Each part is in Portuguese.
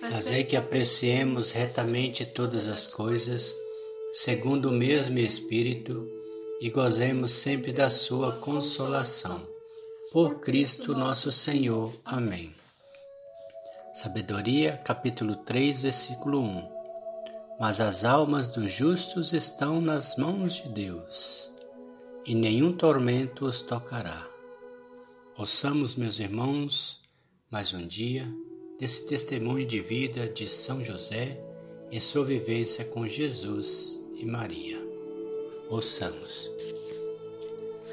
Fazei que apreciemos retamente todas as coisas, segundo o mesmo Espírito, e gozemos sempre da Sua consolação. Por Cristo nosso Senhor. Amém. Sabedoria, capítulo 3, versículo 1. Mas as almas dos justos estão nas mãos de Deus, e nenhum tormento os tocará. Ouçamos, meus irmãos, mais um dia desse testemunho de vida de São José em sua vivência com Jesus e Maria. Ouçamos.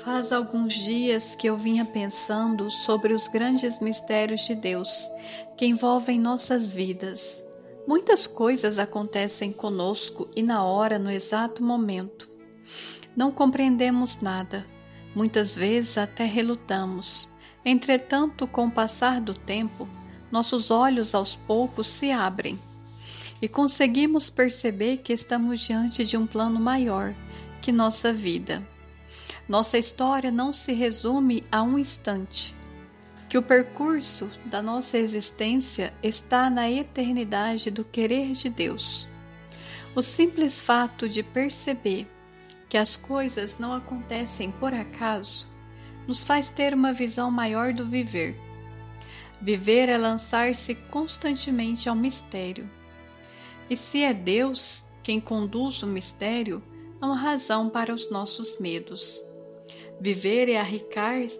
Faz alguns dias que eu vinha pensando sobre os grandes mistérios de Deus que envolvem nossas vidas. Muitas coisas acontecem conosco e na hora, no exato momento. Não compreendemos nada, muitas vezes até relutamos. Entretanto, com o passar do tempo, nossos olhos aos poucos se abrem e conseguimos perceber que estamos diante de um plano maior que nossa vida. Nossa história não se resume a um instante, que o percurso da nossa existência está na eternidade do querer de Deus. O simples fato de perceber que as coisas não acontecem por acaso nos faz ter uma visão maior do viver Viver é lançar-se constantemente ao mistério. E se é Deus quem conduz o mistério, não há razão para os nossos medos. Viver é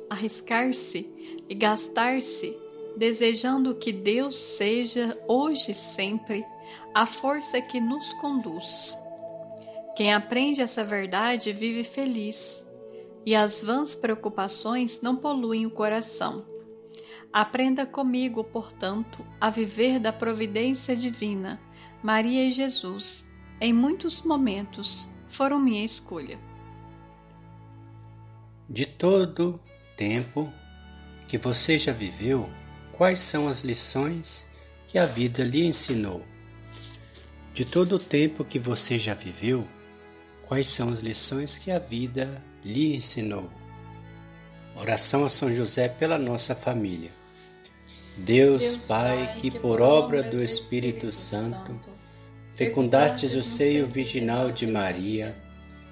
arriscar-se e gastar-se, desejando que Deus seja, hoje e sempre, a força que nos conduz. Quem aprende essa verdade vive feliz, e as vãs preocupações não poluem o coração. Aprenda comigo, portanto, a viver da providência divina. Maria e Jesus, em muitos momentos, foram minha escolha. De todo tempo que você já viveu, quais são as lições que a vida lhe ensinou? De todo o tempo que você já viveu, quais são as lições que a vida lhe ensinou? Oração a São José pela nossa família. Deus Pai, que por obra do Espírito Santo fecundastes o seio virginal de Maria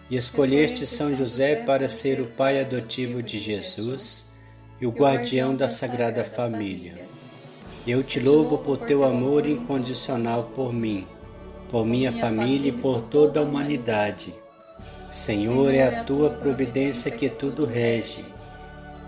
e escolheste São José para ser o pai adotivo de Jesus e o guardião da Sagrada Família. Eu te louvo por teu amor incondicional por mim, por minha família e por toda a humanidade. Senhor, é a tua providência que tudo rege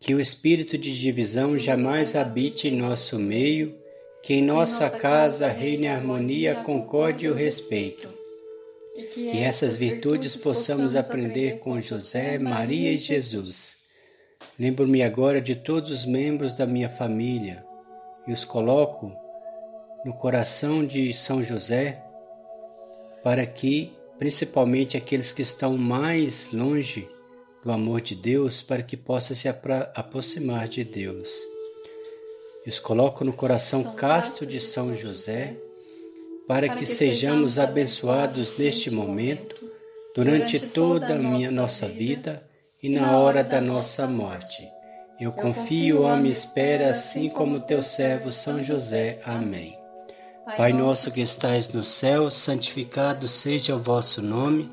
que o espírito de divisão jamais habite em nosso meio, que em nossa casa reine a harmonia, a concórdia e o respeito. Que essas virtudes possamos aprender com José, Maria e Jesus. Lembro-me agora de todos os membros da minha família e os coloco no coração de São José para que, principalmente aqueles que estão mais longe, do amor de Deus para que possa se aproximar de Deus. E os coloco no coração casto de São José para que sejamos abençoados neste momento, durante toda a minha nossa vida e na hora da nossa morte. Eu confio, amo e espero, assim como teu servo São José. Amém. Pai nosso que estais no céu, santificado seja o vosso nome.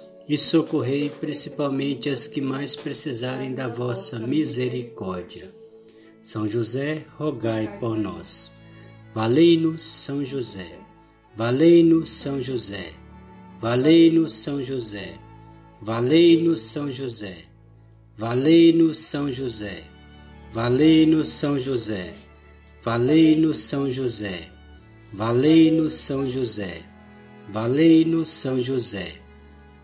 e socorrei principalmente as que mais precisarem da vossa misericórdia. São José, rogai por nós. Valei-nos São José, valei-nos São José, valei-nos São José, valei-nos São José, valei-nos São José, valei-nos São José, valei-nos São José, valei-nos São José, valei-nos São José,